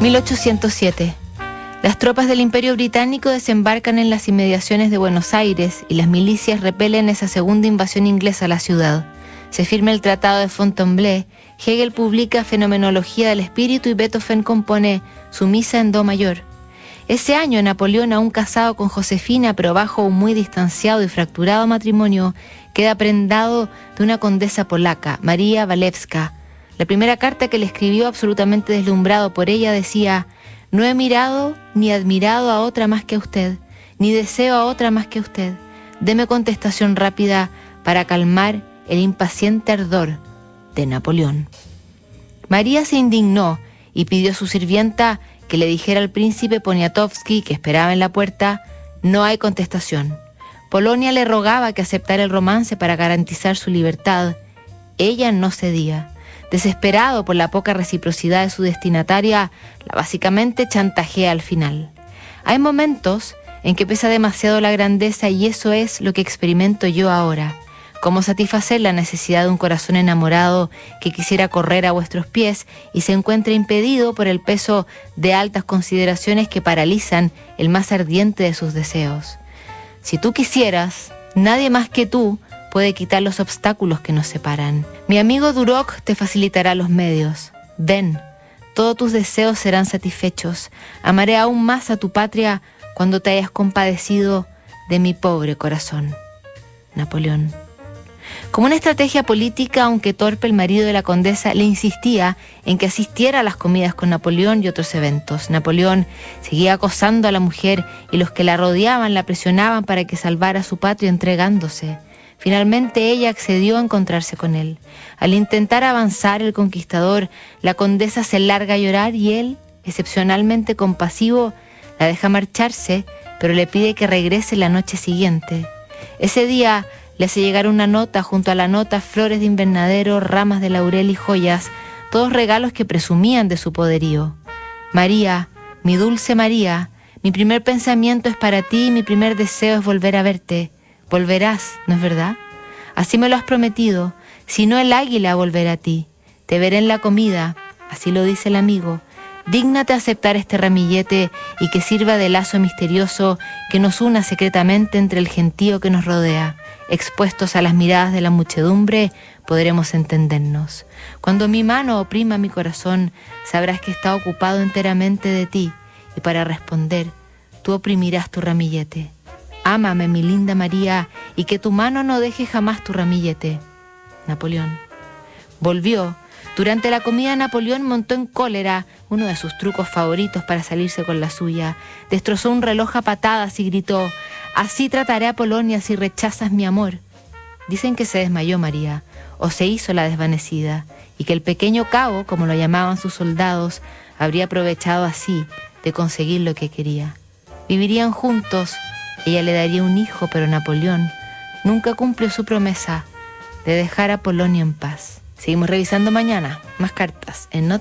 1807. Las tropas del Imperio Británico desembarcan en las inmediaciones de Buenos Aires y las milicias repelen esa segunda invasión inglesa a la ciudad. Se firma el Tratado de Fontainebleau, Hegel publica Fenomenología del Espíritu y Beethoven compone su Misa en Do mayor. Ese año Napoleón, aún casado con Josefina, pero bajo un muy distanciado y fracturado matrimonio, queda prendado de una condesa polaca, María Walewska, la primera carta que le escribió absolutamente deslumbrado por ella decía, no he mirado ni admirado a otra más que a usted, ni deseo a otra más que a usted. Deme contestación rápida para calmar el impaciente ardor de Napoleón. María se indignó y pidió a su sirvienta que le dijera al príncipe Poniatowski, que esperaba en la puerta, no hay contestación. Polonia le rogaba que aceptara el romance para garantizar su libertad. Ella no cedía. Desesperado por la poca reciprocidad de su destinataria, la básicamente chantajea al final. Hay momentos en que pesa demasiado la grandeza y eso es lo que experimento yo ahora. Cómo satisfacer la necesidad de un corazón enamorado que quisiera correr a vuestros pies y se encuentra impedido por el peso de altas consideraciones que paralizan el más ardiente de sus deseos. Si tú quisieras, nadie más que tú puede quitar los obstáculos que nos separan. Mi amigo Duroc te facilitará los medios. Ven, todos tus deseos serán satisfechos. Amaré aún más a tu patria cuando te hayas compadecido de mi pobre corazón. Napoleón. Como una estrategia política, aunque torpe, el marido de la condesa le insistía en que asistiera a las comidas con Napoleón y otros eventos. Napoleón seguía acosando a la mujer y los que la rodeaban la presionaban para que salvara a su patria entregándose. Finalmente ella accedió a encontrarse con él. Al intentar avanzar el conquistador, la condesa se larga a llorar y él, excepcionalmente compasivo, la deja marcharse, pero le pide que regrese la noche siguiente. Ese día le hace llegar una nota junto a la nota flores de invernadero, ramas de laurel y joyas, todos regalos que presumían de su poderío. María, mi dulce María, mi primer pensamiento es para ti y mi primer deseo es volver a verte. Volverás, ¿no es verdad? Así me lo has prometido, si no el águila volverá a ti. Te veré en la comida, así lo dice el amigo. Dígnate aceptar este ramillete y que sirva de lazo misterioso que nos una secretamente entre el gentío que nos rodea. Expuestos a las miradas de la muchedumbre, podremos entendernos. Cuando mi mano oprima mi corazón, sabrás que está ocupado enteramente de ti, y para responder, tú oprimirás tu ramillete. Ámame, mi linda María, y que tu mano no deje jamás tu ramillete. Napoleón. Volvió. Durante la comida Napoleón montó en cólera, uno de sus trucos favoritos para salirse con la suya. Destrozó un reloj a patadas y gritó, Así trataré a Polonia si rechazas mi amor. Dicen que se desmayó María, o se hizo la desvanecida, y que el pequeño cabo, como lo llamaban sus soldados, habría aprovechado así de conseguir lo que quería. Vivirían juntos ella le daría un hijo, pero Napoleón nunca cumplió su promesa de dejar a Polonia en paz. Seguimos revisando mañana más cartas en Nota.